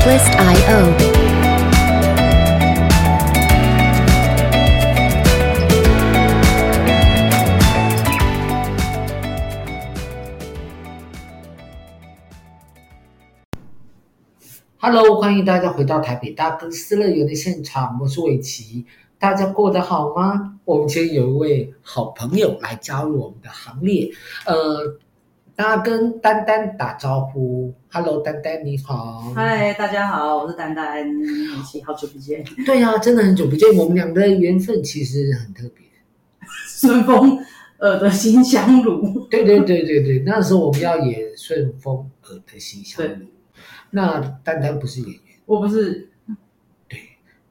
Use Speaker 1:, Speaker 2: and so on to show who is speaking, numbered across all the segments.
Speaker 1: Artlist.io。
Speaker 2: Hello，欢迎大家回到台北大哥斯乐园的现场，我是伟奇，大家过得好吗？我们今天有一位好朋友来加入我们的行列，呃。大家跟丹丹打招呼，Hello，丹丹你好。
Speaker 3: 嗨，大家好，我是丹丹，好久不见。
Speaker 2: 对呀、啊，真的很久不见，我们俩的缘分其实很特别。
Speaker 3: 顺风耳的新香炉。
Speaker 2: 对对对对对，那时候我们要演顺风耳的新香炉。那丹丹不是演员，
Speaker 3: 我不是。
Speaker 2: 对，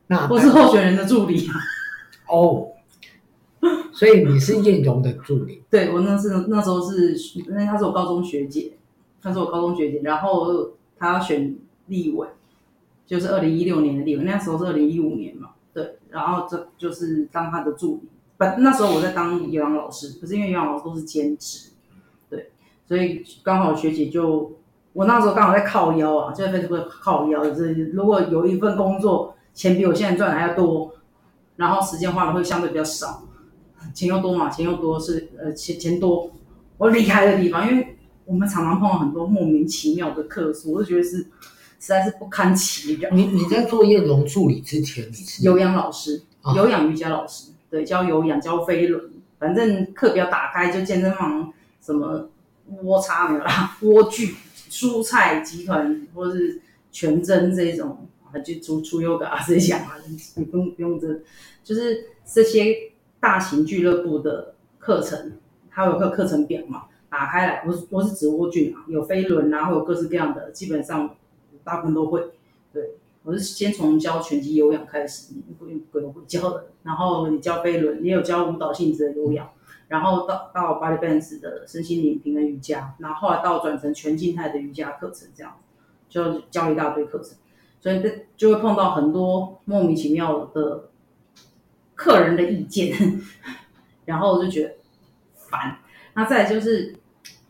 Speaker 2: 那
Speaker 3: 我是候选人的助理。
Speaker 2: 哦。所以你是彦荣的助理？
Speaker 3: 对，我那是那时候是，因为她是我高中学姐，她是我高中学姐，然后她要选立委，就是二零一六年的立委，那时候是二零一五年嘛，对，然后这就是当她的助理，不，那时候我在当有氧老师，可是因为有氧老师都是兼职，对，所以刚好学姐就，我那时候刚好在靠腰啊，就在 Facebook 靠腰，就是如果有一份工作钱比我现在赚的还要多，然后时间花的会相对比较少。钱又多嘛，钱又多是呃钱钱多，我厉害的地方，因为我们常常碰到很多莫名其妙的客诉，我就觉得是实在是不堪其扰。
Speaker 2: 你你在做彦荣助理之前，你是
Speaker 3: 有氧老师，有氧瑜伽老师，对，教有氧教飞轮，反正课表打开就健身房什么窝叉没有啦，莴苣、蔬菜集团或是全真这种，就出出 yoga 啊这些啊，你不用不用这，就是这些。大型俱乐部的课程，它有个课程表嘛，打开来，我是我是植物菌啊，有飞轮啊，会有各式各样的，基本上大部分都会。对，我是先从教拳击有氧开始，鬼鬼都会教的，然后你教飞轮，也有教舞蹈性质的有氧，然后到到 Body Balance 的身心灵平衡瑜伽，然后后来到转成全静态的瑜伽课程，这样就教一大堆课程，所以这就会碰到很多莫名其妙的。客人的意见，然后我就觉得烦。那再就是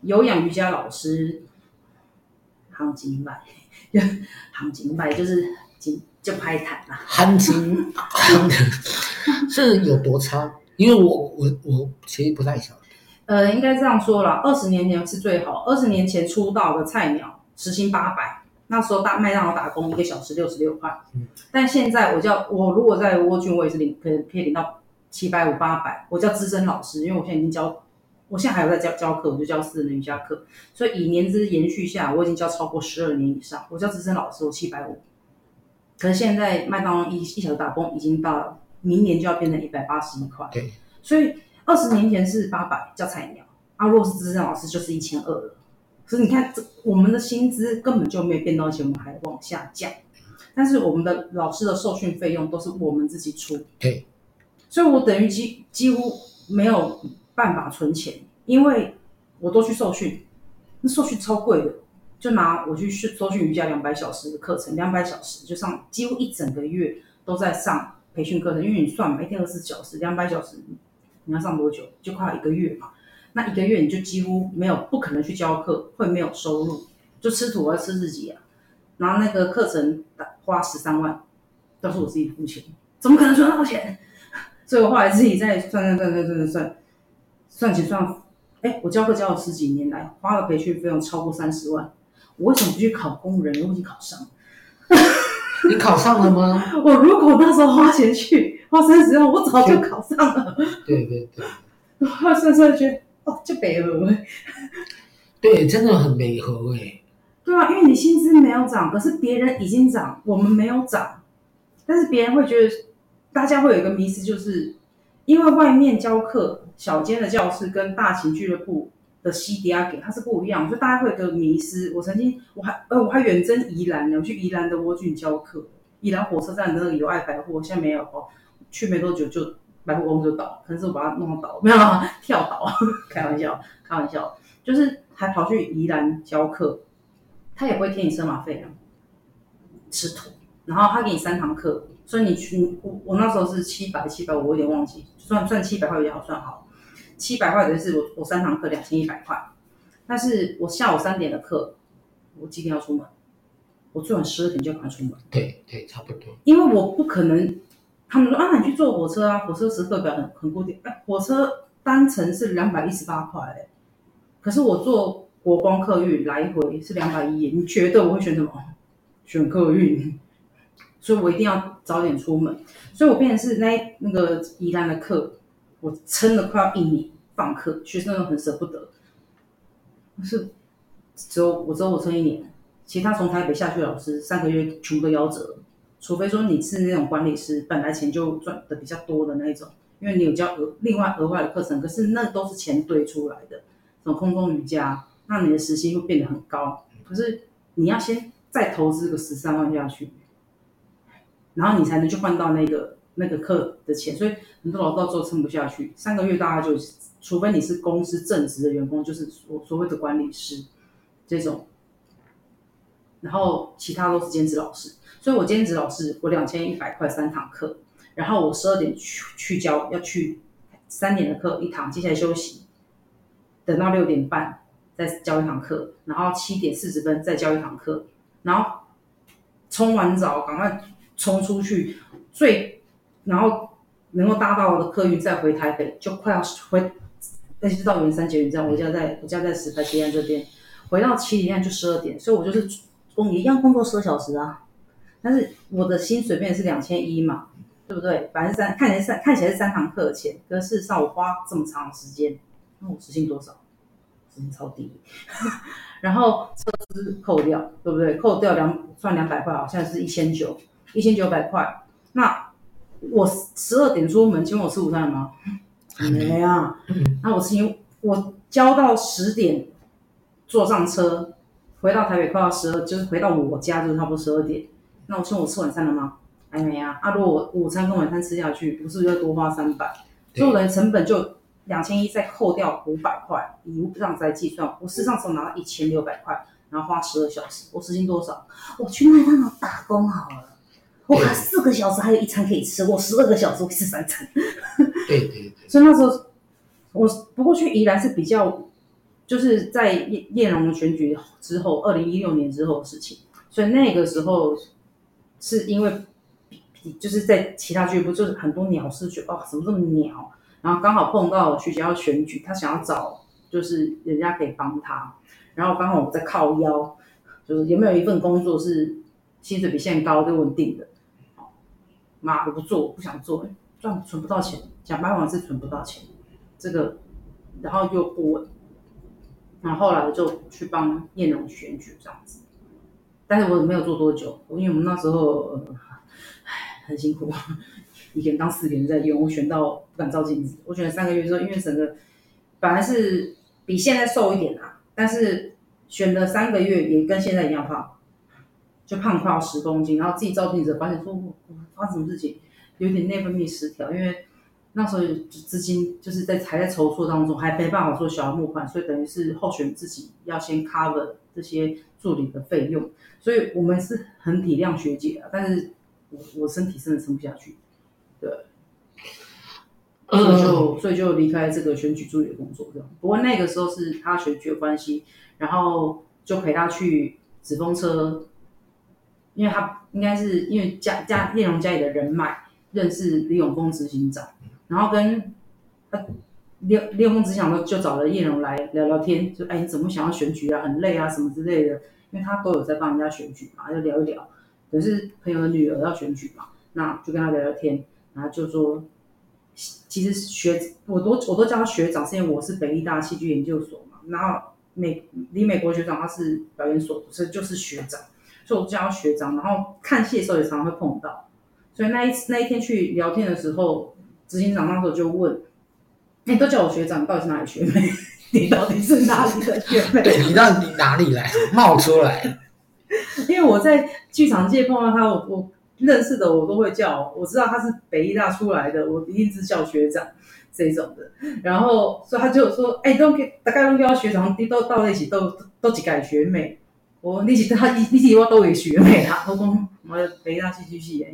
Speaker 3: 有氧瑜伽老师，行情卖，行情卖就是就拍谈嘛。
Speaker 2: 行情 行是有多差？因为我我我其实不太晓得。
Speaker 3: 呃，应该这样说啦，二十年前是最好。二十年前出道的菜鸟，时薪八百。那时候大麦当劳打工一个小时六十六块，嗯，但现在我叫我如果在沃郡，我也是领可以可以领到七百五八百。我叫资深老师，因为我现在已经教，我现在还有在教教课，我就教私人的瑜伽课，所以以年资延续下，我已经教超过十二年以上。我叫资深老师，我七百五。可是现在麦当劳一一小时打工已经到了，明年就要变成一百八十一块。
Speaker 2: 对，
Speaker 3: 所以二十年前是八百叫菜鸟，啊，如果是资深老师就是一千二了。可是你看，这我们的薪资根本就没有变到，而且我们还往下降。但是我们的老师的受训费用都是我们自己出，
Speaker 2: 对。
Speaker 3: 所以我等于几几乎没有办法存钱，因为我都去受训，那受训超贵的。就拿我去受训瑜伽两百小时的课程，两百小时就上几乎一整个月都在上培训课程，因为你算嘛，一天二十四小时，两百小时你要上多久？就快一个月嘛。那一个月你就几乎没有，不可能去教课，会没有收入，就吃土还是吃自己啊？然后那个课程花十三万，都是我自己付钱，怎么可能赚到钱？所以我后来自己在算算算算算算，算起算，哎，我教课教了十几年来，花了培训费用超过三十万，我为什么不去考公务员？我已经考上了。
Speaker 2: 你考上了吗？
Speaker 3: 我如果那时候花钱去花三十万，我早就考上了。
Speaker 2: 对对对，
Speaker 3: 算算算觉得。哦，就北河，
Speaker 2: 对，真的很北河哎。
Speaker 3: 对啊，因为你薪资没有涨，可是别人已经涨，我们没有涨。但是别人会觉得，大家会有一个迷思，就是，因为外面教课小间的教室跟大型俱乐部的 CDR 给它是不一样，所以大家会有个迷思。我曾经我还呃我还远征宜兰呢，我去宜兰的蜗居教课，宜兰火车站的那个友爱百货现在没有哦，去没多久就百货公司就倒，可能是我把它弄倒，没有 跳倒，开玩笑开玩笑，就是还跑去宜兰教课，他也不会贴你车马费啊，吃土，然后他给你三堂课。所以你去我我那时候是七百七百五，我有点忘记，算算七百块也好算好，七百块等于是我我三堂课两千一百块，但是我下午三点的课，我几点要出门？我最晚十二点就赶快出门。
Speaker 2: 对对，差不多。
Speaker 3: 因为我不可能，他们说啊，你去坐火车啊，火车时刻表很很固定，哎，火车单程是两百一十八块，哎，可是我坐国光客运来回是两百一，你觉得我会选什么？选客运。所以我一定要早点出门，所以我变成是那那个宜兰的课，我撑了快要一年放课，学生都很舍不得。是只有我只有我撑一年，其他从台北下去的老师三个月全部都夭折，除非说你是那种管理师，本来钱就赚的比较多的那一种，因为你有教额另外额外的课程，可是那都是钱堆出来的，什么空中瑜伽，那你的时薪会变得很高，可是你要先再投资个十三万下去。然后你才能去换到那个那个课的钱，所以很多老师到最后撑不下去，三个月大概就，除非你是公司正职的员工，就是所所谓的管理师这种，然后其他都是兼职老师，所以我兼职老师我两千一百块三堂课，然后我十二点去去教，要去三点的课一堂，接下来休息，等到六点半再教一堂课，然后七点四十分再教一堂课，然后冲完澡赶快。冲出去，最然后能够搭到我的客运再回台北，就快要回，那就到圆山捷运站。我家在我家在石牌街这边，回到七点半就十二点，所以我就是工一样工作十个小时啊。但是我的薪水变是两千一嘛，对不对？百分之三看起来三看起来是三堂课的钱，可是上我花这么长时间，那我时薪多少？时薪超低。然后车资扣掉，对不对？扣掉两算两百块，好像是一千九。一千九百块，那我十二点出门，请问我吃午餐了吗？没啊。那我请我交到十点，坐上车回到台北，快要十二，就是回到我家就是差不多十二点。那我请问我吃晚餐了吗？还没啊。啊，如果我午餐跟晚餐吃下去，不是要多花三百？所以我的成本就两千一，再扣掉五百块，以这样子来计算，我事实上只拿到一千六百块，然后花十二小时，我时薪多少？我去麦当劳打工好了。哇，四个小时还有一餐可以吃，我十二个小时我吃三餐。
Speaker 2: 对对对。
Speaker 3: 所以那时候我不过去宜兰是比较，就是在叶叶龙选举之后，二零一六年之后的事情。所以那个时候是因为就是在其他俱乐部，就是很多鸟事去哦，怎么这么鸟？然后刚好碰到学校要选举，他想要找就是人家可以帮他，然后刚好我在靠腰，就是有没有一份工作是薪水比现在高又稳定的？妈，我不做，我不想做，赚存不到钱，想办法是存不到钱，这个，然后又不稳，然后后来就去帮燕龙选举这样子，但是我没有做多久，因为我们那时候，唉，很辛苦，以前当四个人在用，我选到不敢照镜子，我选了三个月之后，因为整个本来是比现在瘦一点啊，但是选了三个月也跟现在一样胖。就胖快要十公斤，然后自己照镜子发现说，我发生什么事情，有点内分泌失调，因为那时候资金就是在还在筹措当中，还没办法做小额募款，所以等于是候选自己要先 cover 这些助理的费用，所以我们是很体谅学姐啊，但是我我身体真的撑不下去，对，所以就所以就离开这个选举助理的工作这样。不过那个时候是他选举的关系，然后就陪他去纸风车。因为他应该是因为家家叶荣家里的人脉认识李永峰执行长，然后跟他李李永丰执行长就找了叶荣来聊聊天，就哎你怎么想要选举啊，很累啊什么之类的，因为他都有在帮人家选举嘛，就聊一聊。可是朋友的女儿要选举嘛，那就跟他聊聊天，然后就说，其实学我都我都叫他学长，是因为我是北艺大戏剧研究所嘛，然后美李美国学长他是表演所，所以就是学长。所以我叫他学长，然后看戏的时候也常常会碰到，所以那一次那一天去聊天的时候，执行长那时候就问，你、欸、都叫我学长，你到底是哪里学妹？你到底是哪里的学妹？
Speaker 2: 对，你到底哪里来冒出来？
Speaker 3: 因为我在剧场界碰到他，我我认识的我都会叫，我知道他是北艺大出来的，我一定是叫学长这种的。然后所以他就说，哎、欸，都给大概都叫学长，你都到一起都都几改学妹。我你是他，你是我都会学妹啦。我讲我北艺大戏剧系的，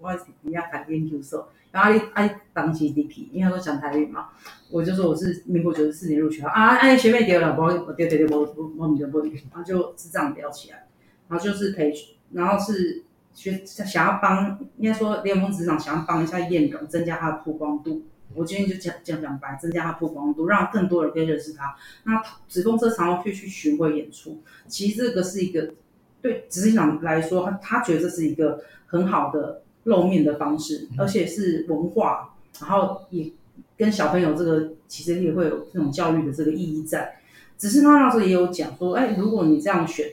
Speaker 3: 我人家考研究所。然后啊啊，当时 DP，因为他说讲台语嘛，我就说我是民国九十四年入学啊，哎学妹丢了，我我丢丢丢，我我我唔丢不，然后就是这样聊起来，然后就是培训，然后是学想要帮，应该说联峰执行长想要帮一下晏蓉，增加他的曝光度。我今天就讲讲讲白，增加他曝光度，让更多人可以认识他。那纸风车常常会去巡回演出，其实这个是一个对执行长来说，他觉得这是一个很好的。露面的方式，而且是文化，然后也跟小朋友这个其实也会有这种教育的这个意义在。只是他那时候也有讲说，哎，如果你这样选，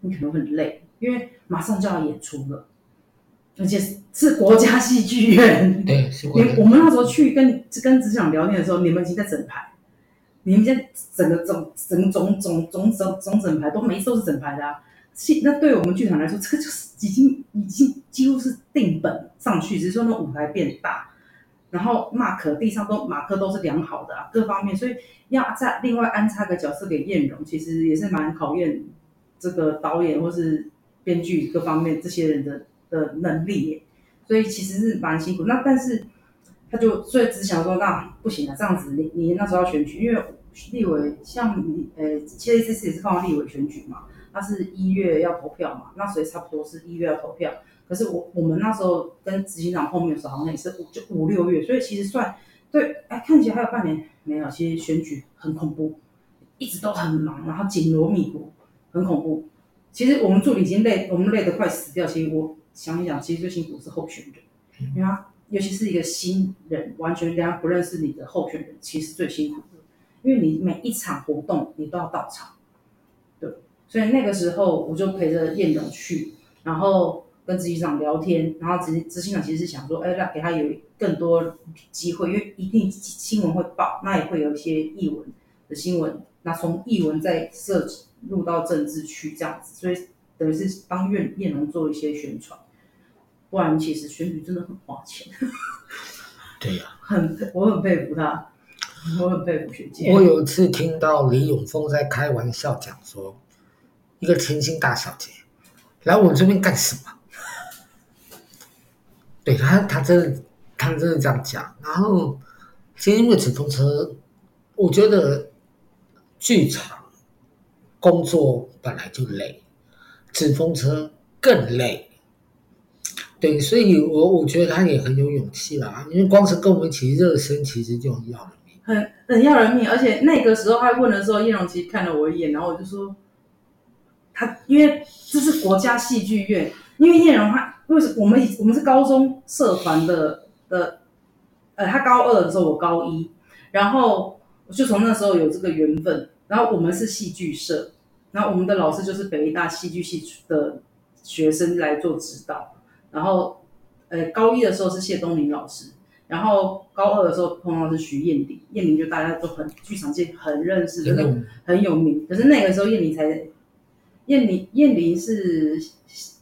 Speaker 3: 你可能会很累，因为马上就要演出了，而且是国家戏剧院。
Speaker 2: 对，是国家。
Speaker 3: 我们那时候去跟跟只想聊天的时候，你们已经在整排，你们现在整个总整总总总总总整排都每一次都是整排的啊。那对我们剧团来说，这个就是已经已经几乎是定本上去，只是说那舞台变大，然后马克地上都马克都是良好的啊，各方面，所以要再另外安插个角色给晏蓉，其实也是蛮考验这个导演或是编剧各方面这些人的的能力，所以其实是蛮辛苦。那但是他就所以只想说，那不行啊，这样子你你那时候要选举，因为立委像你呃，其实这次也是放立委选举嘛。他是一月要投票嘛，那所以差不多是一月要投票。可是我我们那时候跟执行长碰面的时候，好像也是五就五六月，所以其实算对，哎，看起来还有半年没有。其实选举很恐怖，一直都很忙，然后紧锣密鼓，很恐怖。其实我们助理已经累，我们累得快死掉。其实我想一想，其实最辛苦的是候选人，因为他尤其是一个新人，完全人家不认识你的候选人，其实最辛苦的，因为你每一场活动你都要到场。所以那个时候我就陪着晏蓉去，然后跟执行长聊天，然后执执行长其实是想说，哎，让给他有更多机会，因为一定新闻会报，那也会有一些译文的新闻，那从译文再涉入到政治去这样子，所以等于是帮晏晏蓉做一些宣传，不然其实选举真的很花钱。
Speaker 2: 对呀、啊，
Speaker 3: 很我很佩服他，我很佩服学姐。
Speaker 2: 我有一次听到李永峰在开玩笑讲说。一个甜心大小姐来我这边干什么？对他，他真的，他真的这样讲。然后，其实因为纸风车，我觉得剧场工作本来就累，纸风车更累。对，所以我我觉得他也很有勇气啦，因为光是跟我们一起热身，其实就很要人命，
Speaker 3: 很很要人命。而且那个时候他问的时候，叶荣其实看了我一眼，然后我就说。他因为这是国家戏剧院，因为叶荣他为什么我们我们是高中社团的的，呃，他高二的时候我高一，然后我就从那时候有这个缘分，然后我们是戏剧社，然后我们的老师就是北艺大戏剧系的学生来做指导，然后呃高一的时候是谢东林老师，然后高二的时候碰到是徐彦霖，彦霖就大家都很剧场界很认识，真的很有名，可是那个时候彦霖才。晏霖晏霖是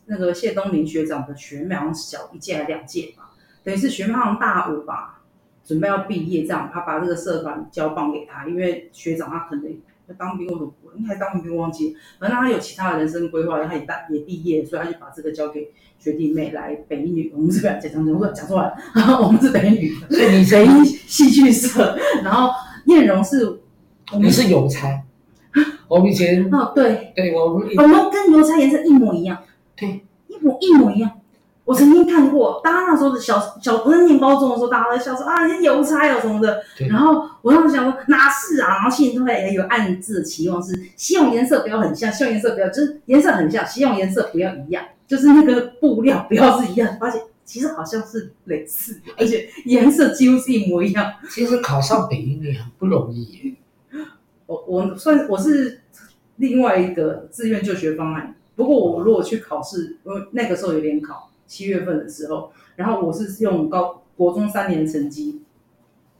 Speaker 3: 那个谢东林学长的学妹，好像小一届还两届吧，等于是学妹好像大五吧，准备要毕业这样，他把这个社团交棒给他，因为学长他可能要当兵，或者应该当兵忘记，反正他有其他的人生规划，他也大也毕业，所以他就把这个交给学弟妹来北一女，我们是不要讲讲讲讲错了，我们是北一女，北一戏剧社，然后燕蓉是，
Speaker 2: 我们是邮差。我们以前
Speaker 3: 哦，对，
Speaker 2: 对我们
Speaker 3: 我们跟邮差颜色一模一样，
Speaker 2: 对，
Speaker 3: 一模一模一样。我曾经看过，大家那时候的小小，我在念高中的时候，大家在笑说啊，邮差有什么的。然后我当时想说哪是啊，然后心里都会有暗自期望是，希望颜色不要很像，希望颜色不要就是颜色很像，希望颜色不要一样，就是那个布料不要是一样，发现其实好像是类似，而且颜色几乎是一模一样。
Speaker 2: 其实考上北一女很不容易耶。
Speaker 3: 我我算我是另外一个志愿就学方案，不过我如果去考试，因为那个时候有联考，七月份的时候，然后我是用高国中三年成绩，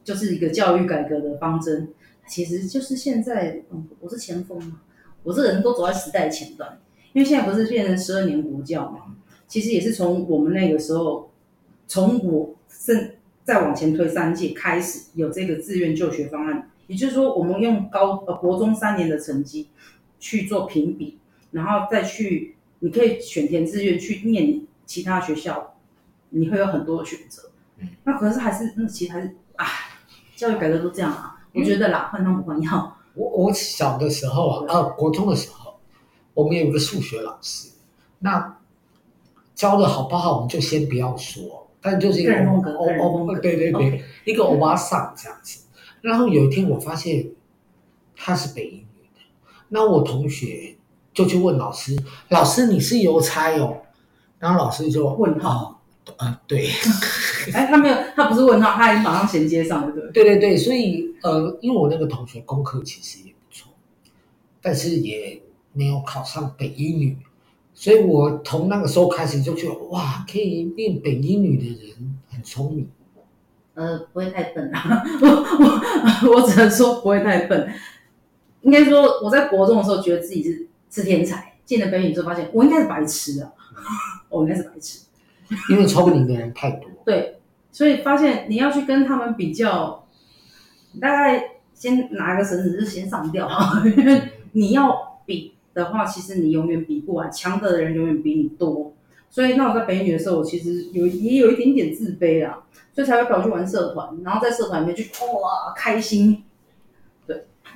Speaker 3: 就是一个教育改革的方针。其实就是现在，我是前锋嘛，我这人都走在时代前端。因为现在不是变成十二年国教嘛，其实也是从我们那个时候，从我甚再往前推三届开始有这个自愿就学方案，也就是说，我们用高呃国中三年的成绩去做评比，然后再去你可以选填志愿去念其他学校，你会有很多的选择。那可是还是那其实还是啊，教育改革都这样啊。我觉得啦，换汤不换药。
Speaker 2: 我我小的时候啊，啊，国中的时候，我们有一个数学老师，那教的好不好，我们就先不要说，但就是一个欧欧欧，对对对一个欧巴桑这样子。然后有一天我发现他是北一女的，那我同学就去问老师，老师你是邮差哦？然后老师就
Speaker 3: 问号，
Speaker 2: 啊、呃，对，
Speaker 3: 哎，他没有，他不是问号，他还马上衔接上了，对
Speaker 2: 对对对，所以。呃，因为我那个同学功课其实也不错，但是也没有考上北一女，所以我从那个时候开始就觉得，哇，可以念北一女的人很聪明。
Speaker 3: 呃，不会太笨啊，我我我只能说不会太笨。应该说我在国中的时候觉得自己是是天才，进了北一女之后发现我应该是白痴啊，我应该是白痴，
Speaker 2: 因为超过你的人太多。
Speaker 3: 对，所以发现你要去跟他们比较。大概先拿个绳子就先上吊，因 为你要比的话，其实你永远比不完，强的人永远比你多。所以那我在北女的时候，我其实有也有一点点自卑啊，所以才会跑去玩社团，然后在社团里面去哇开心。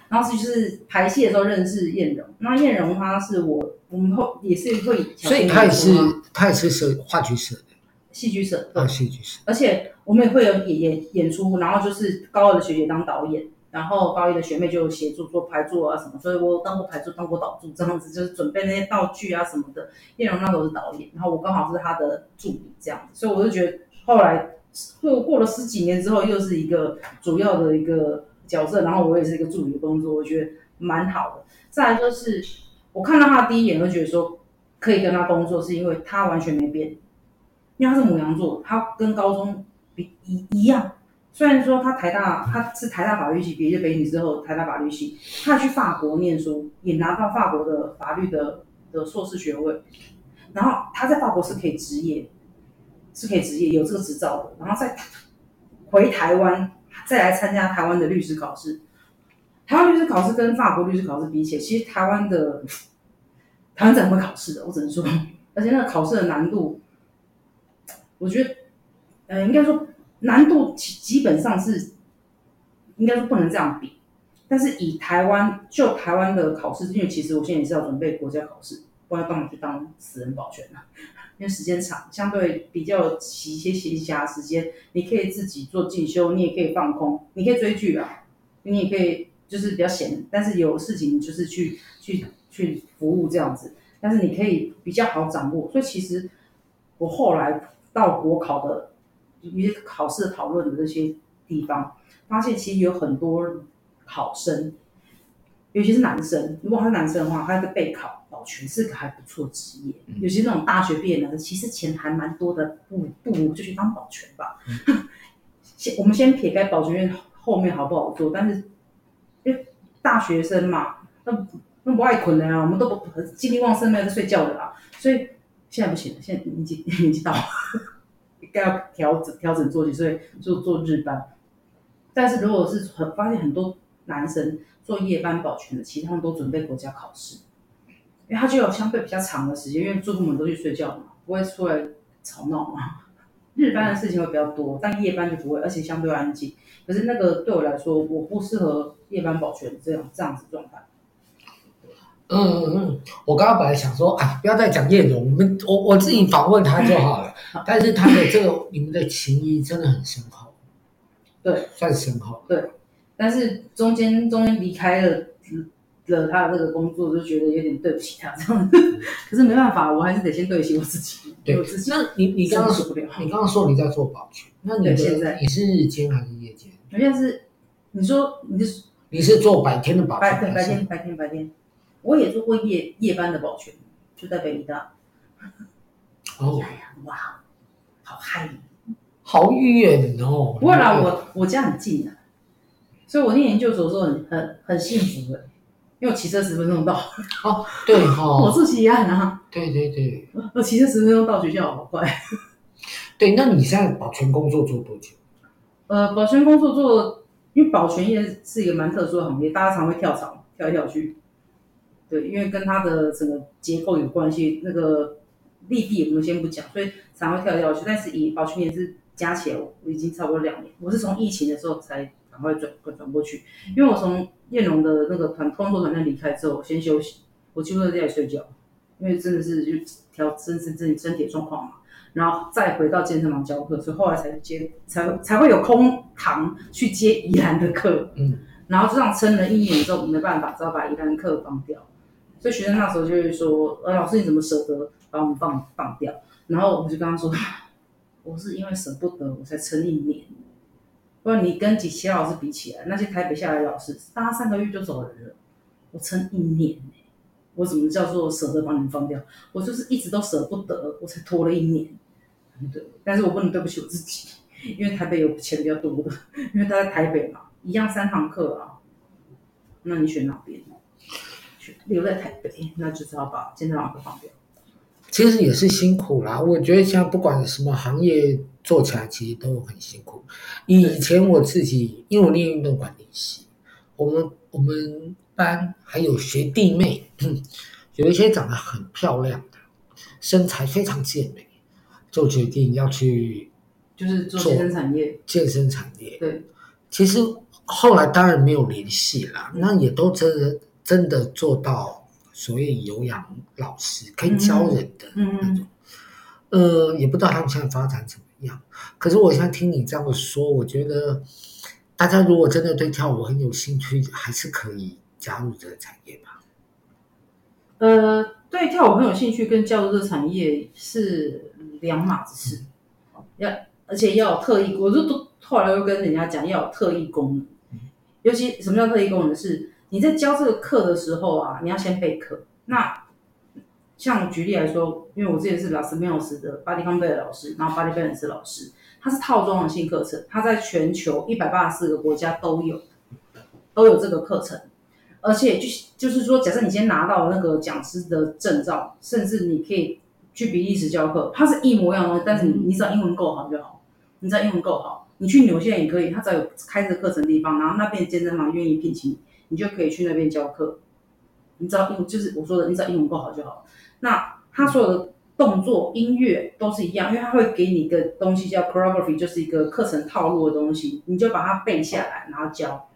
Speaker 3: 对，然后就是排戏的时候认识燕荣，那燕荣她是我我们后也是会，
Speaker 2: 所以她也是她也是社话剧社的。
Speaker 3: 戏剧社，
Speaker 2: 啊，戏剧社，
Speaker 3: 而且我们也会有演演演出，然后就是高二的学姐当导演，然后高一的学妹就协助做排座啊什么，所以我当过排座，当过导助，这样子就是准备那些道具啊什么的。叶荣那时候是导演，然后我刚好是他的助理这样子，所以我就觉得后来过过了十几年之后，又是一个主要的一个角色，然后我也是一个助理的工作，我觉得蛮好的。再来就是我看到他第一眼，就觉得说可以跟他工作，是因为他完全没变。因为他是母羊座，他跟高中比一一样。虽然说他台大，他是台大法律系毕业，北女之后台大法律系，他去法国念书，也拿到法国的法律的的硕士学位。然后他在法国是可以执业，是可以执业，有这个执照的。然后再回台湾，再来参加台湾的律师考试。台湾律师考试跟法国律师考试比起来，其实台湾的台湾怎么会考试的？我只能说，而且那个考试的难度。我觉得，呃，应该说难度基基本上是，应该说不能这样比。但是以台湾就台湾的考试，因为其实我现在也是要准备国家考试，不然干嘛去当死人保全呢？因为时间长，相对比较一些闲暇时间，你可以自己做进修，你也可以放空，你可以追剧啊，你也可以就是比较闲，但是有事情就是去去去服务这样子，但是你可以比较好掌握。所以其实我后来。到国考的一些考试讨论的这些地方，发现其实有很多考生，尤其是男生。如果他是男生的话，他在备考保全是个还不错职业。尤其是那种大学毕业的其实钱还蛮多的，不不如就去当保全吧。先我们先撇开保全院后面好不好做，但是因为大学生嘛，那那不爱困的啊，我们都不精力旺盛，没有在睡觉的啦，所以。现在不行了，现在年纪 年纪到了，该要调整调整作息，所以就做日班。但是如果是很发现很多男生做夜班保全的，其他们都准备国家考试，因为他就有相对比较长的时间，因为住户们都去睡觉嘛，不会出来吵闹嘛。日班的事情会比较多，但夜班就不会，而且相对安静。可是那个对我来说，我不适合夜班保全这样这样子状态。
Speaker 2: 嗯嗯嗯，我刚刚本来想说，哎，不要再讲叶总，我们我我自己访问他就好了。但是他的这个你们的情谊真的很深厚，
Speaker 3: 对，
Speaker 2: 算深厚。
Speaker 3: 对，但是中间中间离开了了他的这个工作，就觉得有点对不起他这样子。可是没办法，我还是得先对得起我自己。
Speaker 2: 对，
Speaker 3: 我自己
Speaker 2: 那你你刚刚说不了，你刚刚说你在做保全，那你现在你是日间还是夜间？
Speaker 3: 我现在是，你说你是
Speaker 2: 你是做白天的保全？
Speaker 3: 白天白天白天白天。我也做过夜夜班的保全，就在北医大。
Speaker 2: 哦，
Speaker 3: 哇，好嗨！
Speaker 2: 好远哦！
Speaker 3: 不会啦，我我家很近啊，所以我念研究所的时候很很很幸福的，因为我骑车十分钟到。
Speaker 2: 哦，对哈、哦，
Speaker 3: 我住西岸啊。
Speaker 2: 对对对，
Speaker 3: 我骑车十分钟到学校，好快。
Speaker 2: 对，那你现在保全工作做多久？
Speaker 3: 呃，保全工作做，因为保全业是一个蛮特殊的行业，大家常会跳槽，跳来跳去。对，因为跟它的整个结构有关系，那个利弊我们先不讲，所以常会跳来跳去。但是以保全业是。加起来我已经差不多两年，我是从疫情的时候才赶快转转过去，因为我从燕龙的那个团工作团队离开之后，我先休息，我几乎在家里睡觉，因为真的是就调身身身身体状况嘛，然后再回到健身房教课，所以后来才接才才会有空堂去接宜兰的课，嗯，然后就这样撑了一年之后，没办法，只好把宜兰课放掉，所以学生那时候就会说，呃，老师你怎么舍得把我们放放掉？然后我就跟他说。我是因为舍不得，我才撑一年。不然你跟几其他老师比起来，那些台北下来的老师，大家三个月就走人了，我撑一年呢。我怎么叫做舍得把你们放掉？我就是一直都舍不得，我才拖了一年。对，但是我不能对不起我自己，因为台北有钱比较多的，因为他在台北嘛，一样三堂课啊。那你选哪边？选留在台北，那就只好把健身房都放掉。
Speaker 2: 其实也是辛苦啦，我觉得像不管什么行业做起来，其实都很辛苦。以前我自己，因为我念运动管理系，我们我们班还有学弟妹，有一些长得很漂亮的，身材非常健美，就决定要去
Speaker 3: 就是做健身产业。
Speaker 2: 健身产业，
Speaker 3: 对。其
Speaker 2: 实后来当然没有联系啦，那也都真的真的做到。所以有氧老师可以教人的那种，呃，也不知道他们现在发展怎么样。可是我现在听你这样说，我觉得大家如果真的对跳舞很有兴趣，还是可以加入这个产业吧。
Speaker 3: 呃，对跳舞很有兴趣跟加入这个产业是两码子事，要而且要有特异，我就都后来又跟人家讲要有特异功能，尤其什么叫特异功能是。你在教这个课的时候啊，你要先备课。那像举例来说，因为我之前是 Las Mills 的 Body Combat 老师，然后 Body Balance 老师，他是套装的性课程，他在全球一百八十四个国家都有，都有这个课程。而且就就是说，假设你先拿到那个讲师的证照，甚至你可以去比利时教课，它是一模一样的东西，但是你你只要英文够好就好，你只要英文够好，你去纽西兰也可以，他只要有开这个课程的地方，然后那边健身房愿意聘请你。你就可以去那边教课，你知道英就是我说的，你知道英文够好就好。那他所有的动作、音乐都是一样，因为他会给你一个东西叫 choreography，就是一个课程套路的东西，你就把它背下来，然后教。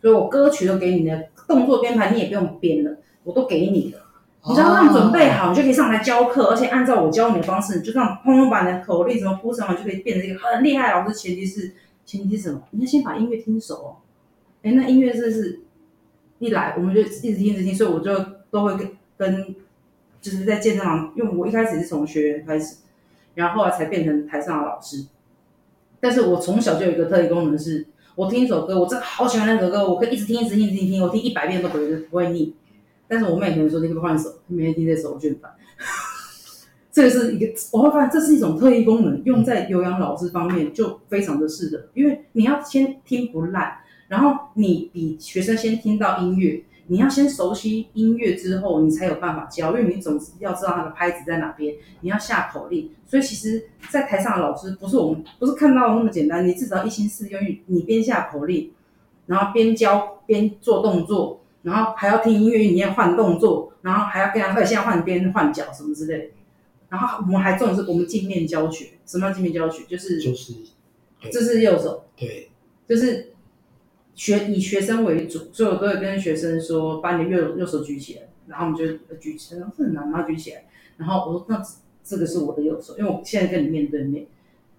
Speaker 3: 所以我歌曲都给你的，动作编排你也不用编了，我都给你了。你只要让准备好，你就可以上来教课，而且按照我教你的方式，你就这样砰砰把你的口令什么铺上来，就可以变成一个很厉害的老师。前提是前提是什么？你要先把音乐听熟哦。哎，那音乐是是一来，我们就一直听一直听，所以我就都会跟跟，就是在健身房，因为我一开始是从学员开始，然后后来才变成台上的老师。但是我从小就有一个特异功能是，我听一首歌，我真的好喜欢那首歌，我可以一直听一直听一直听，我听一百遍都不会不会腻。但是我妹可能说你可以换首，每天听这首我就烦。这个是一个，我会发现这是一种特异功能，用在有氧老师方面就非常的适合，因为你要先听不烂。然后你比学生先听到音乐，你要先熟悉音乐之后，你才有办法教，因为你总是要知道那个拍子在哪边，你要下口令。所以其实，在台上的老师不是我们，不是看到那么简单，你至少一心四用，你边下口令，然后边教边做动作，然后还要听音乐，你要换动作，然后还要跟他说现在换边换脚什么之类的。然后我们还重视我们镜面教学，什么叫镜面教学？就是就是，这是右手，
Speaker 2: 对，
Speaker 3: 就是。学以学生为主，所以我都会跟学生说，把你的右右手举起来，然后我们就举起来，这很难吗？举起来，然后我说那这个是我的右手，因为我现在跟你面对面，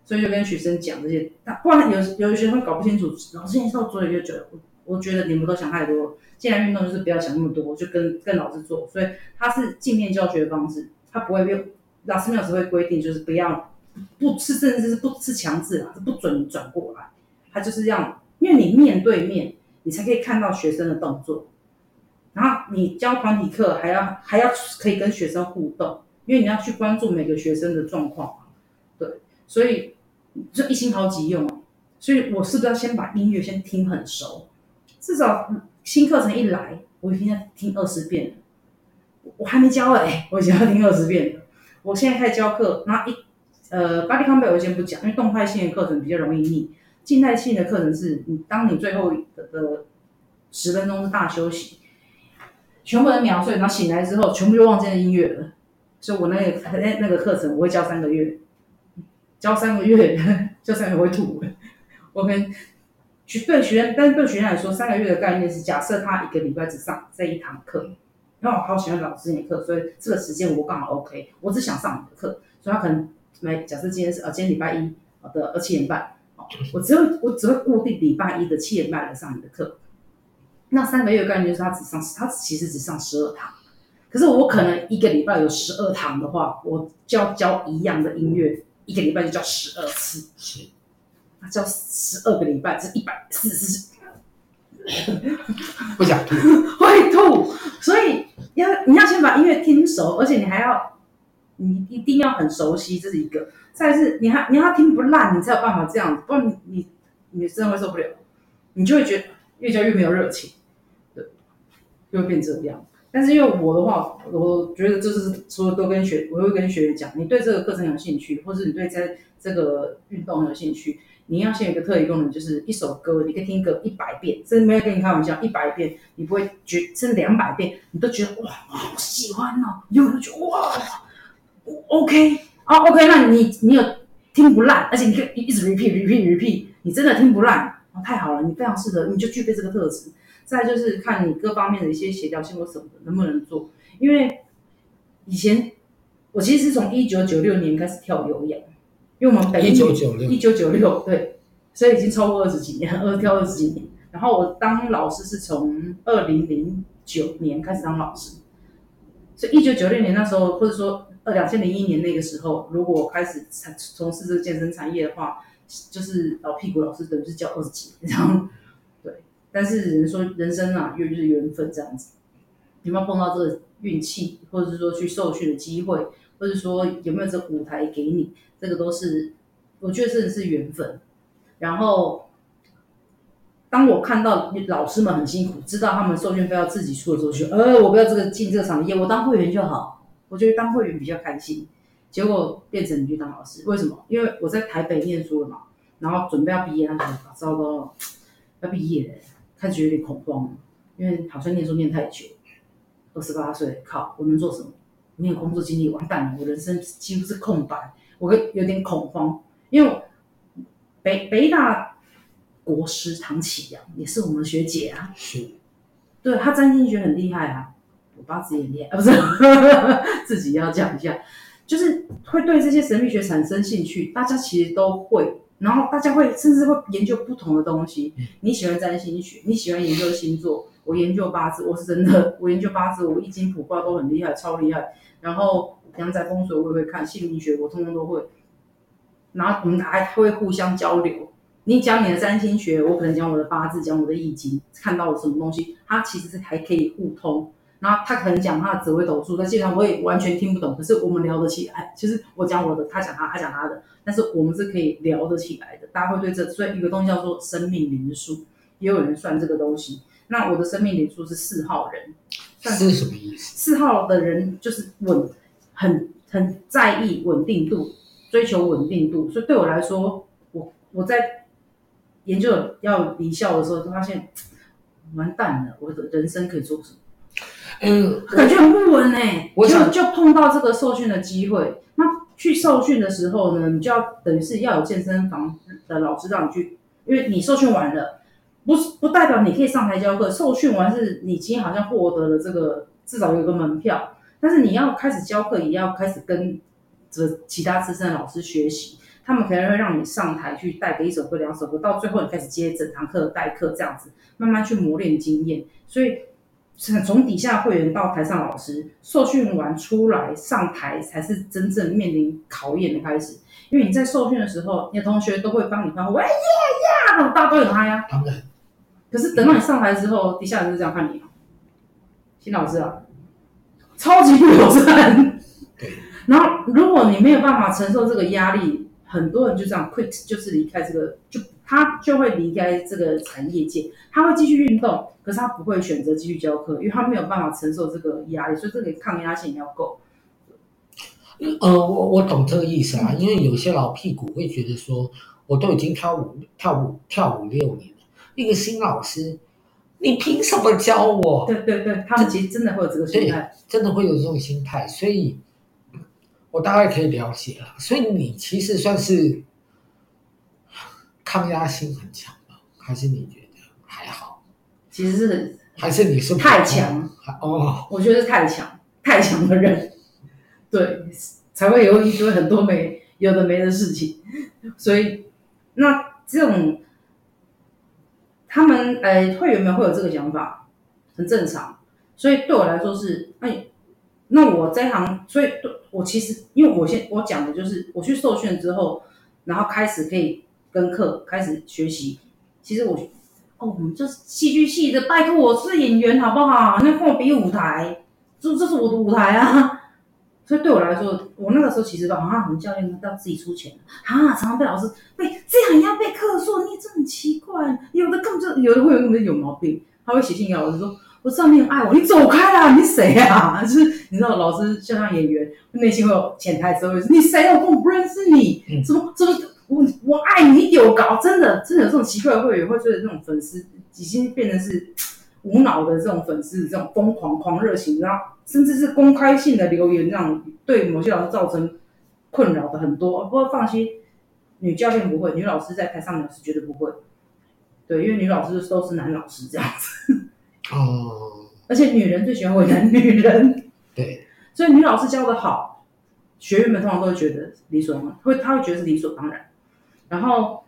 Speaker 3: 所以就跟学生讲这些。他不然有有的学生搞不清楚，老师你到桌里就觉得，我我觉得你们都想太多。既然运动就是不要想那么多，就跟跟老师做。所以他是镜面教学的方式，他不会用老师没有时会规定，就是不要不是甚至是不是强制啦，是不准转过来，他就是让。因为你面对面，你才可以看到学生的动作，然后你教团体课还要还要可以跟学生互动，因为你要去关注每个学生的状况，对，所以就一心好几用，所以我是不是要先把音乐先听很熟？至少新课程一来，我一定要听二十遍。我还没教哎、我已经要听二十遍了。我现在开始教课，然后一呃，body combat 我先不讲，因为动态性的课程比较容易腻。静态性的课程是你当你最后的的十分钟是大休息，全部人秒睡，然后醒来之后全部就忘记了音乐了。所以我那个那那个课程我会教三个月，教三个月 教三个月会吐。我跟学对学员，但是对学员来说，三个月的概念是假设他一个礼拜只上这一堂课。因为我好喜欢老师你的课，所以这个时间我刚好 OK。我只想上你的课，所以他可能没假设今天是呃今天礼拜一好的呃七点半，我只会我只会固定礼拜一的七点半来上你的课。那三个月的概念就是他只上他其实只上十二堂，可是我可能一个礼拜有十二堂的话，我就要教一样的音乐，一个礼拜就教十二次，是，那教十二个礼拜是一百四十。
Speaker 2: 不想 吐，
Speaker 3: 会吐，所以要你要先把音乐听熟，而且你还要，你一定要很熟悉，这是一个。再是，你还你要听不烂，你才有办法这样子，不然你你你真的会受不了，你就会觉得越教越没有热情，对，就会变这样。但是因为我的话，我觉得就是说都跟学，我会跟学员讲，你对这个课程有兴趣，或是你对这这个运动有兴趣。你要先有一个特异功能，就是一首歌，你可以听个一百遍，真的没有跟你开玩笑，一百遍你不会觉，甚至两百遍你都觉得哇，好喜欢哦，有人觉得哇，OK 啊，OK，那你你有听不烂，而且你可以一直 repeat repeat repeat，你真的听不烂，哦，太好了，你非常适合，你就具备这个特质。再就是看你各方面的一些协调性或什么的能不能做，因为以前我其实是从一九九六年开始跳有氧。因为我们北一九九六，一九九六对，所以已经超过二十几年，二跳二十几年。然后我当老师是从二零零九年开始当老师，所以一九九六年那时候，或者说二两千零一年那个时候，如果开始从从事这个健身产业的话，就是老屁股老师等于是教二十几年这样。对，但是人说人生啊，又就是缘分这样子，有没有碰到这个运气，或者是说去受训的机会？或者说有没有这舞台给你，这个都是我觉得真的是缘分。然后，当我看到老师们很辛苦，知道他们受训费要自己出的时候，就呃，我不要这个进这个产业，我当会员就好。我觉得当会员比较开心。结果变成你去当老师，为什么？因为我在台北念书了嘛，然后准备要毕业，那就糟糕了，要毕业了，开始有点恐慌，因为好像念书念太久，二十八岁，靠，我能做什么？没有工作经历，完蛋了！我人生几乎是空白，我会有点恐慌。因为北北大国师唐启阳也是我们学姐啊，是，对，他占星学很厉害啊，我八字也厉害啊，不是，自己要讲一下，就是会对这些神秘学产生兴趣，大家其实都会，然后大家会甚至会研究不同的东西。你喜欢占星学，你喜欢研究星座，我研究八字，我是真的，我研究八字，我易经卜卦都很厉害，超厉害。然后阳宅风水我也会看，姓名学我通通都会。然后我们还会互相交流。你讲你的占星学，我可能讲我的八字，讲我的易经，看到了什么东西，它其实是还可以互通。然后他可能讲他的紫微斗数，但基本上我也完全听不懂，可是我们聊得起来。其实我讲我的，他讲他，他讲他的，但是我们是可以聊得起来的。大家会对这，所以一个东西叫做生命灵数，也有人算这个东西。那我的生命灵数是四号人。
Speaker 2: 是什么意思？
Speaker 3: 四号的人就是稳，很很在意稳定度，追求稳定度。所以对我来说，我我在研究要离校的时候，就发现完蛋了，我的人生可以做什么？嗯，感觉很不稳哎、欸。就就碰到这个受训的机会，那去受训的时候呢，你就要等于是要有健身房的老师让你去，因为你受训完了。不是不代表你可以上台教课，受训完是你今天好像获得了这个至少有个门票，但是你要开始教课，也要开始跟这其他资深的老师学习，他们可能会让你上台去带个一首歌、两首歌，到最后你开始接整堂课的代课，这样子慢慢去磨练经验。所以从底下会员到台上老师，受训完出来上台才是真正面临考验的开始。因为你在受训的时候，你的同学都会帮你欢呼，喂耶呀，那大家都很嗨呀。可是等到你上台之后，底下人就这样看你，新老师啊，超级不友善。对。然后，如果你没有办法承受这个压力，很多人就这样 quit，就是离开这个，就他就会离开这个产业界，他会继续运动，可是他不会选择继续教课，因为他没有办法承受这个压力，所以这个抗压性要够。
Speaker 2: 呃，我我懂这个意思啊，因为有些老屁股会觉得说，我都已经跳舞跳舞跳舞六年了，一个新老师，你凭什么教我？
Speaker 3: 对对对，他们其实真的会有这个心态，
Speaker 2: 真的会有这种心态，所以。我大概可以了解了，所以你其实算是抗压性很强吗？还是你觉得还好？
Speaker 3: 其实是，
Speaker 2: 还是你是
Speaker 3: 太强
Speaker 2: 哦？
Speaker 3: 我觉得太强，太强的人，对，才会有一堆很多没有的没的事情。所以那这种他们呃会员们会有这个想法，很正常。所以对我来说是哎。那我这行，所以我其实，因为我先我讲的就是，我去受训之后，然后开始可以跟课开始学习。其实我，哦，我们这是戏剧系的，拜托我是演员好不好？那跟我比舞台，这这是我的舞台啊。所以对我来说，我那个时候其实好像我们教练都要自己出钱啊，常常被老师被这样也要被课说，你这很奇怪。有的根本就有的会有根本有毛病，他会写信给老师说。我上面爱我，你走开啦！你谁啊？就是你知道，老师就像演员，内心会有潜台词，会说你谁？我根本不认识你。嗯、怎么怎么我我爱你有搞？真的真的有这种奇怪的会员，会觉得这种粉丝已经变成是 无脑的这种粉丝，这种疯狂狂热型，然后甚至是公开性的留言，这样对某些老师造成困扰的很多。不过放心，女教练不会，女老师在台上老师绝对不会。对，因为女老师都是男老师这样子。
Speaker 2: 哦，
Speaker 3: 而且女人最喜欢为难女人，
Speaker 2: 对，
Speaker 3: 所以女老师教的好，学员们通常都会觉得理所当然，会他会觉得是理所当然。然后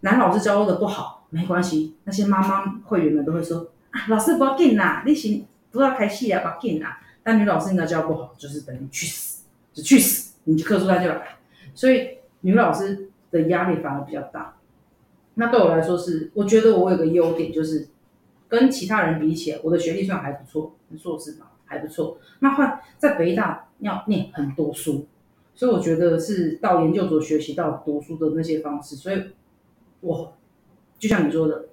Speaker 3: 男老师教的不好，没关系，那些妈妈会员们都会说啊，老师不要紧啦，你行不要开戏啊，不要紧啦。但女老师应该教不好，就是等于去死，就去死，你就课出来就来。所以女老师的压力反而比较大。那对我来说是，我觉得我有个优点就是。跟其他人比起来，我的学历算还不错，硕士嘛还不错。那换在北大要念很多书，所以我觉得是到研究所学习到读书的那些方式。所以，我就像你说的，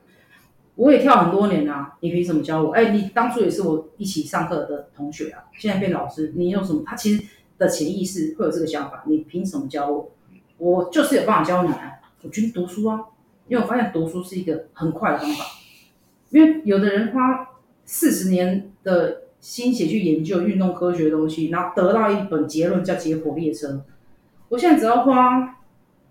Speaker 3: 我也跳很多年啊，你凭什么教我？哎，你当初也是我一起上课的同学啊，现在变老师，你有什么？他其实的潜意识会有这个想法，你凭什么教我？我就是有办法教你啊，我去读书啊，因为我发现读书是一个很快的方法。因为有的人花四十年的心血去研究运动科学的东西，然后得到一本结论叫解剖列车。我现在只要花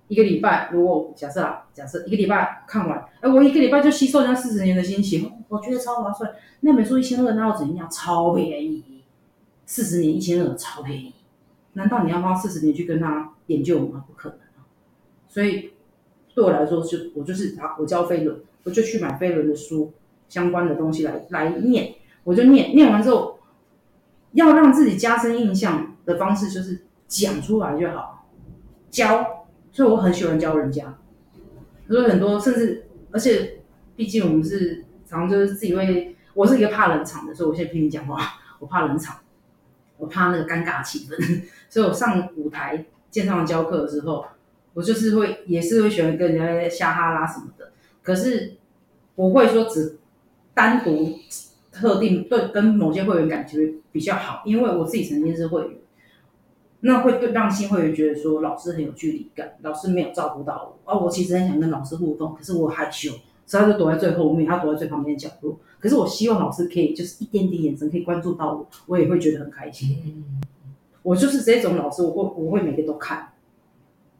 Speaker 3: 一个礼拜，如果假设啊，假设一个礼拜看完，哎，我一个礼拜就吸收人家四十年的心血，我觉得超划算。那本书一千二，那又怎样？超便宜，四十年一千二，超便宜。难道你要花四十年去跟他研究吗？不可能。所以对我来说，就我就是啊，我教飞轮，我就去买飞轮的书。相关的东西来来念，我就念，念完之后，要让自己加深印象的方式就是讲出来就好，教，所以我很喜欢教人家，所以很多甚至，而且毕竟我们是常常就是自己会，我是一个怕冷场的，所以我现在听你讲话，我怕冷场，我怕那个尴尬气氛，所以我上舞台线上教课的时候，我就是会也是会喜欢跟人家瞎哈拉什么的，可是不会说只。单独特定对跟某些会员感觉比较好，因为我自己曾经是会员，那会让新会员觉得说老师很有距离感，老师没有照顾到我。而、哦、我其实很想跟老师互动，可是我害羞，所以他就躲在最后面，他躲在最旁边的角落。可是我希望老师可以就是一点点眼神可以关注到我，我也会觉得很开心。我就是这种老师，我会我会每个都看，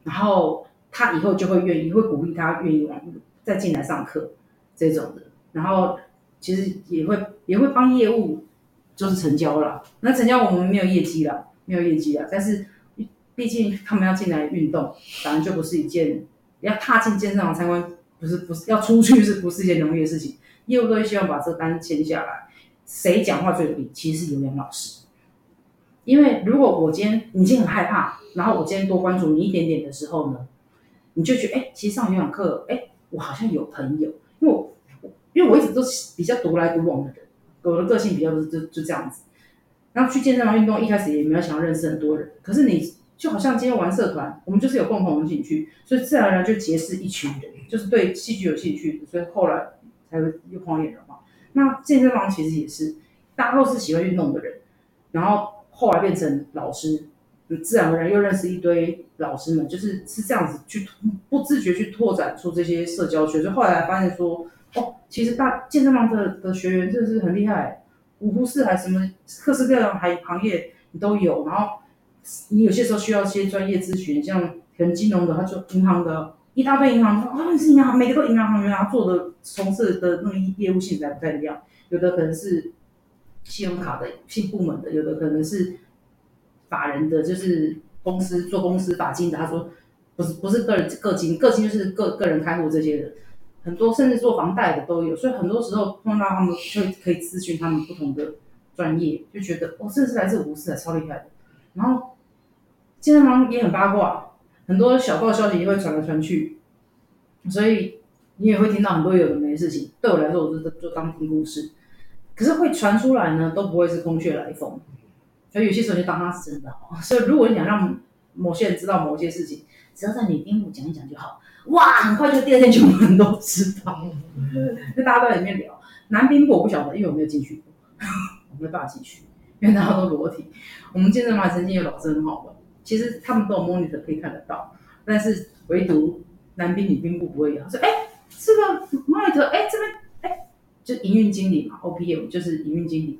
Speaker 3: 然后他以后就会愿意，会鼓励他愿意往再进来上课这种的，然后。其实也会也会帮业务，就是成交了。那成交我们没有业绩了，没有业绩了。但是毕竟他们要进来运动，反正就不是一件要踏进健身房参观，不是不是要出去，是不是一件容易的事情？业务都会希望把这单签下来。谁讲话最有力？其实是有氧老师。因为如果我今天你今天很害怕，然后我今天多关注你一点点的时候呢，你就觉得哎，其实上有氧课，哎，我好像有朋友，因为我。因为我一直都是比较独来独往的人，我的个性比较就就这样子。然后去健身房运动，一开始也没有想要认识很多人。可是你就好像今天玩社团，我们就是有共同的兴趣，所以自然而然就结识一群人，就是对戏剧有兴趣，所以后来才会又狂野了嘛。那健身房其实也是，大家都是喜欢运动的人，然后后来变成老师，就自然而然又认识一堆老师们，就是是这样子去不自觉去拓展出这些社交圈，所以后来发现说，哦，其实大健身房的的学员真的是很厉害，五湖四海什么各式各样行行业你都有，然后。你有些时候需要一些专业咨询，像可能金融的，他做银行的，一大堆银行，啊，你是银行，每个都银行行员，他做的从事的那个业务性质不太一样，有的可能是信用卡的信部门的，有的可能是法人的，就是公司做公司法金的，他说不是不是个人个金，个金就是个个人开户这些的，很多甚至做房贷的都有，所以很多时候碰到他们就可以咨询他们不同的专业，就觉得哦，这是来自五湖四海，超厉害的，然后。健身房也很八卦，很多小道消息也会传来传去，所以你也会听到很多有的没的事情。对我来说，我就是就当听故事。可是会传出来呢，都不会是空穴来风，所以有些时候就当它是真的。所以如果你想让某些人知道某些事情，只要在你边部讲一讲就好，哇，很快就第二天全部人都知道。就大家都在里面聊。男宾部我不晓得，因为我没有进去过，我没办法进去，因为大家都裸体。我们健身房曾经有老师很好玩。其实他们都有 monitor 可以看得到，但是唯独男宾女宾部不会有。他说：“哎，这个 monitor，哎，这边，哎，就营运经理嘛，OPM 就是营运经理，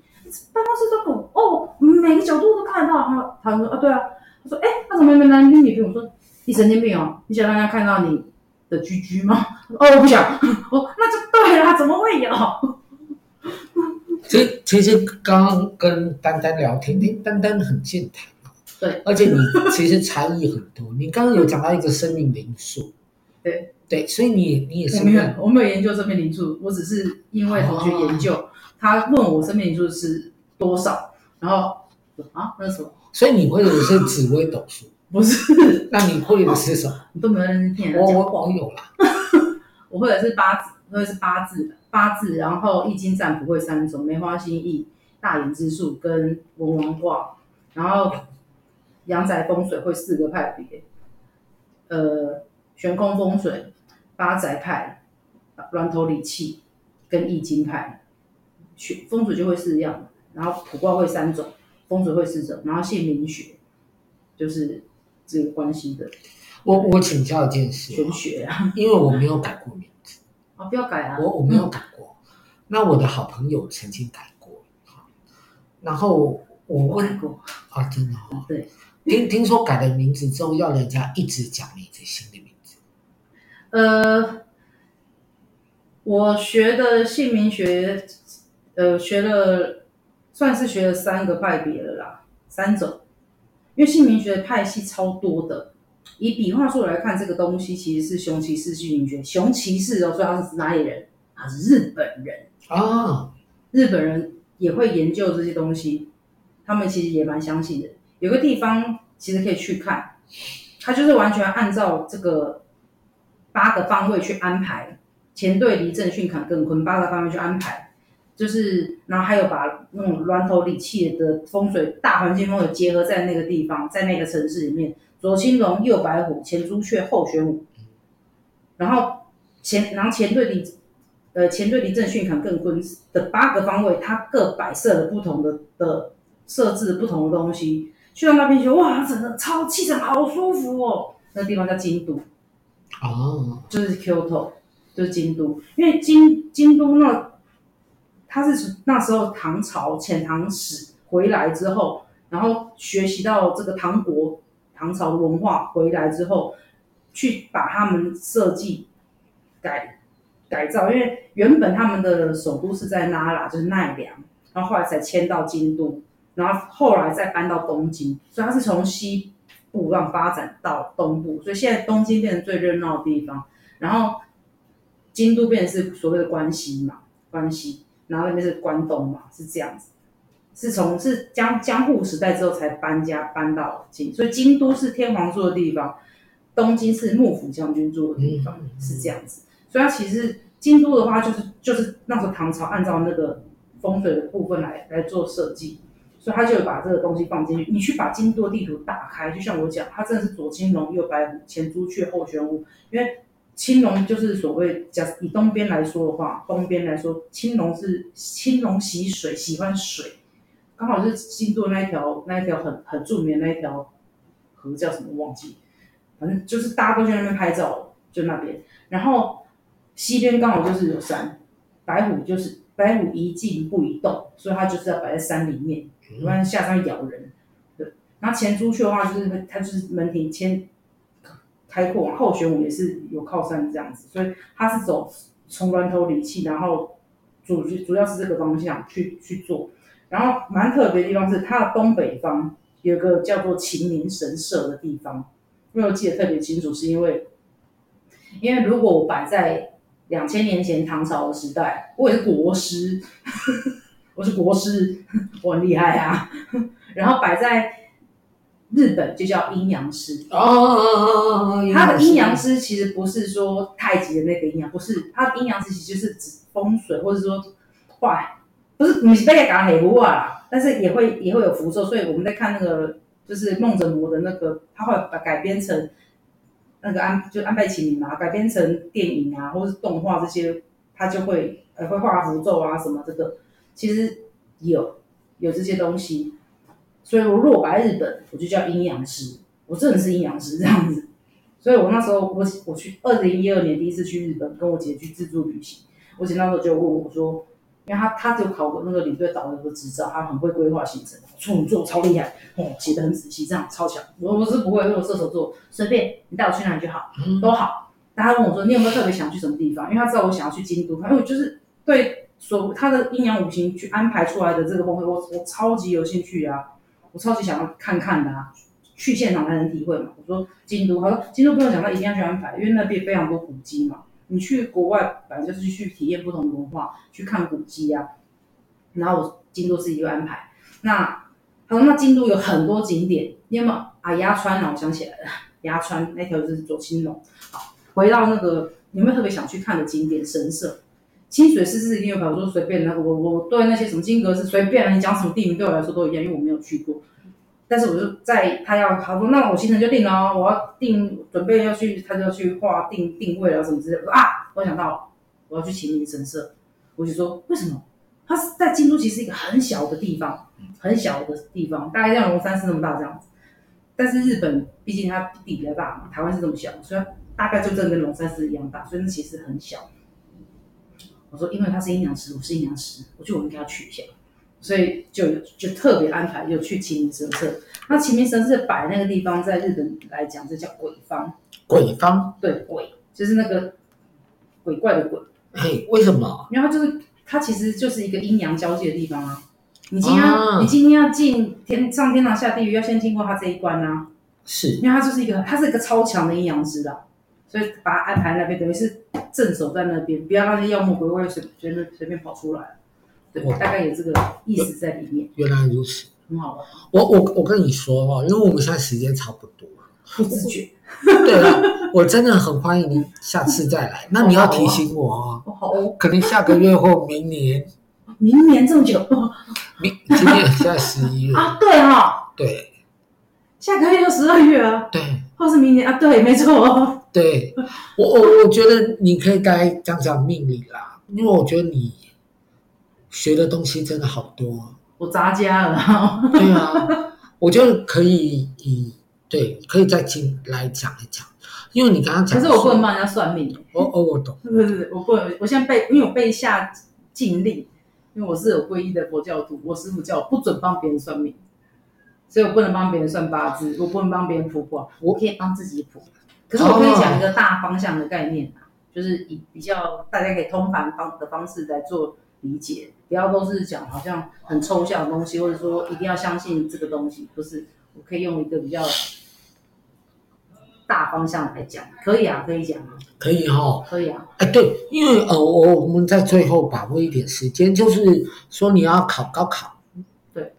Speaker 3: 办公室都有哦，每个角度都看得到。”他他说：“啊，对啊。”他说：“哎，那怎么没男宾女宾？”我说：“你神经病哦，你想让人家看到你的居居吗？” 哦，我不想。哦，那就对了，怎么会有？
Speaker 2: 其实其实刚刚跟丹丹聊天，哎，丹丹很健谈。
Speaker 3: 对，
Speaker 2: 而且你其实差异很多。你刚刚有讲到一个生命灵数，
Speaker 3: 对
Speaker 2: 对，所以你你也是
Speaker 3: 我没有，我没有研究生命灵数，我只是因为同学研究，哦、他问我生命灵数是多少，然后啊，那是什么？
Speaker 2: 所以你会的是紫微斗数，
Speaker 3: 不是？
Speaker 2: 那你会的是什么？
Speaker 3: 你都没有认真听人
Speaker 2: 我我我有啦，
Speaker 3: 我会的是八字，会是八字的八字，然后易经占卜会三种，梅花心意、大衍之术跟文王卦，然后。阳宅风水会四个派别，呃，悬空风水、八宅派、峦头理气跟易经派，学风水就会四样，然后卜卦会三种，风水会四种，然后姓名学就是这个关系的。
Speaker 2: 我我请教一件事，
Speaker 3: 玄学啊，
Speaker 2: 因为我没有改过名字
Speaker 3: 啊，不要改啊，
Speaker 2: 我我没有改过，嗯、那我的好朋友曾经改过，然后我
Speaker 3: 问过
Speaker 2: 啊，真的、哦、
Speaker 3: 对。
Speaker 2: 听听说改了名字之后，要人家一直讲你这新的名字。
Speaker 3: 呃，我学的姓名学，呃，学了算是学了三个派别了啦，三种。因为姓名学的派系超多的，以笔画数来看，这个东西其实是熊骑士姓名学。熊骑士哦，所以他是哪里人？他是日本人啊，哦、日本人也会研究这些东西，他们其实也蛮相信的。有个地方其实可以去看，他就是完全按照这个八个方位去安排，前队离正巽坎艮坤八个方位去安排，就是然后还有把那种峦头理气的风水大环境风水结合在那个地方，在那个城市里面，左青龙，右白虎，前朱雀，后玄武，然后前然后前对离呃前对离正巽坎艮坤的八个方位，它各摆设了不同的的设置不同的东西。去到那边去，哇，整个超气场好舒服哦。那个地方叫京都，
Speaker 2: 哦，
Speaker 3: 就是 Kyoto，就是京都。因为京京都那，他是从那时候唐朝遣唐使回来之后，然后学习到这个唐国唐朝文化回来之后，去把他们设计改改造。因为原本他们的首都是在那拉，就是奈良，然后后来才迁到京都。然后后来再搬到东京，所以它是从西部让发展到东部，所以现在东京变成最热闹的地方。然后京都变成是所谓的关西嘛，关西，然后那边是关东嘛，是这样子。是从是江江户时代之后才搬家搬到京，所以京都是天皇住的地方，东京是幕府将军住的地方，是这样子。所以它其实京都的话，就是就是那时候唐朝按照那个风水的部分来来做设计。所以他就把这个东西放进去。你去把京都地图打开，就像我讲，它真的是左青龙右白虎，前朱雀后玄武。因为青龙就是所谓，假以东边来说的话，东边来说，青龙是青龙喜水，喜欢水，刚好是京都那一条那一条很很著名的那一条河叫什么忘记，反正就是大家都去那边拍照，就那边。然后西边刚好就是有山，白虎就是。白虎宜静不宜动，所以它就是要摆在山里面，不然下山咬人。对，然后前朱雀的话，就是它就是门庭前开阔，后玄武也是有靠山这样子，所以他是走从源头理气，然后主主要是这个方向去去做。然后蛮特别的地方是它的东北方有个叫做秦明神社的地方，因为我记得特别清楚，是因为因为如果我摆在。两千年前唐朝的时代，我也是国师，我是国师，我很厉害啊。然后摆在日本就叫阴阳师
Speaker 2: 哦，
Speaker 3: 他的阴阳师其实不是说太极的那个阴阳，不是，他的阴阳师其实就是指风水，或者说画，不是你是被讲黑不啊，但是也会也会有符咒，所以我们在看那个就是梦枕魔的那个，他会把改编成。那个安就安倍晴明嘛，改编成电影啊，或是动画这些，他就会呃会画符咒啊什么这个，其实有有这些东西，所以我如果摆在日本，我就叫阴阳师，我真的是阴阳师这样子，所以我那时候我我去二零一二年第一次去日本，跟我姐去自助旅行，我姐那时候就问我说。因为他他就考过那个领队导游的执照，她很会规划行程，处女座超厉害，哦，写的很仔细，这样超强。我我是不会，因为我射手座，随便你带我去哪里就好，都好。但她问我说，你有没有特别想去什么地方？因为她知道我想要去京都，因为就是对所他的阴阳五行去安排出来的这个风水，我我超级有兴趣啊，我超级想要看看的啊，去现场才能体会嘛。我说京都，他说京都不用讲，他一定要去安排，因为那边非常多古迹嘛。你去国外本来就是去体验不同文化，去看古迹啊。然后我京都是一个安排。那他说那京都有很多景点，你有没有啊？鸭川啊，我想起来了，鸭川那条就是左青龙。好，回到那个有没有特别想去看的景点神社？清水寺是一定有，比如说随便那我我对那些什么金阁寺随便，你讲什么地名对我来说都一样，因为我没有去过。但是我就在他要他说那我行程就定了哦，我要定准备要去，他就要去画定定位啊什么之类的。我说啊，我想到我要去秦明神社，我就说为什么？他是在京都，其实一个很小的地方，很小的地方，大概像龙山寺那么大这样子。但是日本毕竟它地比较大嘛，台湾是这么小，所以大概就真的跟龙山寺一样大，所以那其实很小。我说因为他是阴阳师，我是阴阳师，我就我应该要取一下。所以就就特别安排，有去晴明神社。那晴明神社摆那个地方，在日本来讲，这叫鬼方。
Speaker 2: 鬼方？对，
Speaker 3: 鬼就是那个鬼怪的鬼。
Speaker 2: 嘿，为什么？
Speaker 3: 因为它就是它其实就是一个阴阳交界的地方啊。你今天、啊、你今天要进天上天堂下地狱，要先经过他这一关啊。
Speaker 2: 是，
Speaker 3: 因为它就是一个，它是一个超强的阴阳师的，所以把它安排那边，等于是镇守在那边，不要让那些妖魔鬼怪随随便随便跑出来。对，大概有这个意思在里面。
Speaker 2: 原来如此，
Speaker 3: 很好玩。
Speaker 2: 我我我跟你说哈，因为我们现在时间差不多，
Speaker 3: 不自觉。
Speaker 2: 对了，我真的很欢迎你下次再来。那你要提醒我啊。
Speaker 3: 好哦。
Speaker 2: 可能下个月或明年。
Speaker 3: 明年这么久？
Speaker 2: 明今天现在十一月
Speaker 3: 啊？对哈。
Speaker 2: 对。
Speaker 3: 下个月就十二月啊。
Speaker 2: 对。
Speaker 3: 或是明年啊？对，没错。
Speaker 2: 对，我我我觉得你可以该讲讲命理啦，因为我觉得你。学的东西真的好多，
Speaker 3: 我杂家了。
Speaker 2: 对啊，我觉得可以以对，可以再进来讲一讲，因为你刚刚讲，
Speaker 3: 可是我不能帮人家算命。
Speaker 2: 哦哦，我懂。
Speaker 3: 是不是，我不能，我现在被因为我被下禁令，因为我是有皈依的佛教徒，我师傅叫我不准帮别人算命，所以我不能帮别人算八字，我不能帮别人卜卦，我可以帮自己卜。可是我可以讲一个大方向的概念，哦，就是以比较大家可以通盘方的方式来做理解。不要都是讲好像很抽象的东西，或者说一定要相信这个东西，不是？我可以用一个比较大方向来讲，可以啊，可以讲啊，
Speaker 2: 可以哈、哦，
Speaker 3: 可以啊。
Speaker 2: 哎，对，因为呃，我我们在最后把握一点时间，就是说你要考高考，
Speaker 3: 对，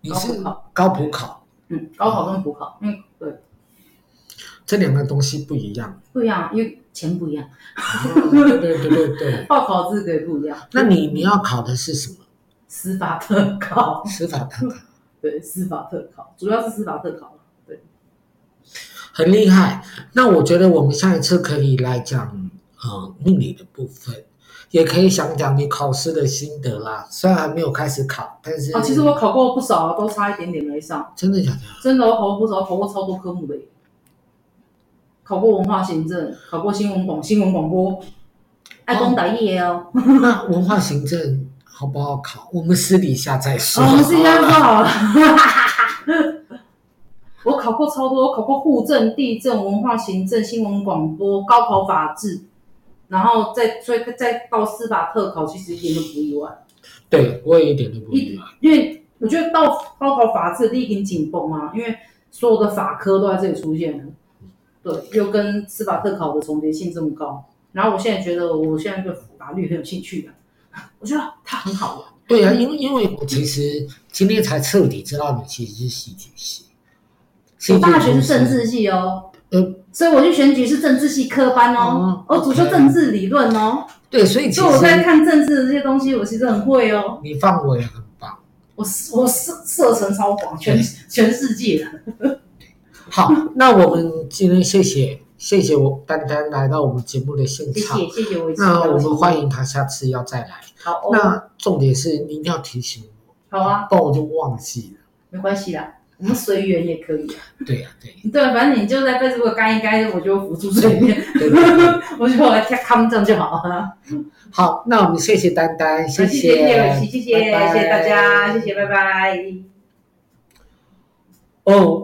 Speaker 2: 你是高普考，
Speaker 3: 嗯，高考跟普考，嗯，对，
Speaker 2: 这两个东西不一样，
Speaker 3: 不一样，因为。钱不一样，
Speaker 2: 对对对对对，
Speaker 3: 报考资格也不一样。
Speaker 2: 那你你要考的是什么？
Speaker 3: 司法特考。
Speaker 2: 司法特考。
Speaker 3: 对，司法特考主要是司法特考，对，
Speaker 2: 很厉害。那我觉得我们下一次可以来讲，呃，命理的部分，也可以想讲你考试的心得啦。虽然还没有开始考，但是
Speaker 3: 啊，其实我考过不少，都差一点点没上。
Speaker 2: 真的假的？
Speaker 3: 真的，我考过不少，考过超多科目的耶。考过文化行政，考过新闻广新闻广播，爱公打业哦。
Speaker 2: 那文化行政 好不好考？我们私底下再说。
Speaker 3: 哦、我们私底下说好了。我考过超多，我考过户政、地政、文化行政、新闻广播、高考法制，然后再所以再到司法特考，其实一点都不意外。
Speaker 2: 对，我也一点都不意外。
Speaker 3: 因为我觉得到高考法制第一挺紧绷啊，因为所有的法科都在这里出现了。对，又跟司法特考的重叠性这么高，然后我现在觉得，我现在对法律很有兴趣的，我觉得它很好玩。
Speaker 2: 对啊，因为因为我其实今天才彻底知道你其实是戏剧系，
Speaker 3: 我大学是政治系哦，呃，所以我去选举是政治系科班哦，我主修政治理论哦。
Speaker 2: 对，所以其实
Speaker 3: 我在看政治的这些东西，我其实很会哦。
Speaker 2: 你范围很棒，
Speaker 3: 我我射射程超广，全全世界的。
Speaker 2: 好，那我们今天谢谢谢谢我丹丹来到我们节目的现场，
Speaker 3: 谢谢谢谢我。
Speaker 2: 那我们欢迎他下次要再来。
Speaker 3: 好，
Speaker 2: 那重点是你一定要提醒我。
Speaker 3: 好啊，
Speaker 2: 不然我就忘记了。
Speaker 3: 没关系啦，我们随缘也可以
Speaker 2: 啊。对呀，对。
Speaker 3: 对，反正你就在 Facebook 干一干，我就浮出水面，我就来贴康证就好了。
Speaker 2: 好，那我们谢谢丹丹，谢谢，谢
Speaker 3: 谢，谢谢，谢谢大家，谢谢，拜拜。
Speaker 2: 哦。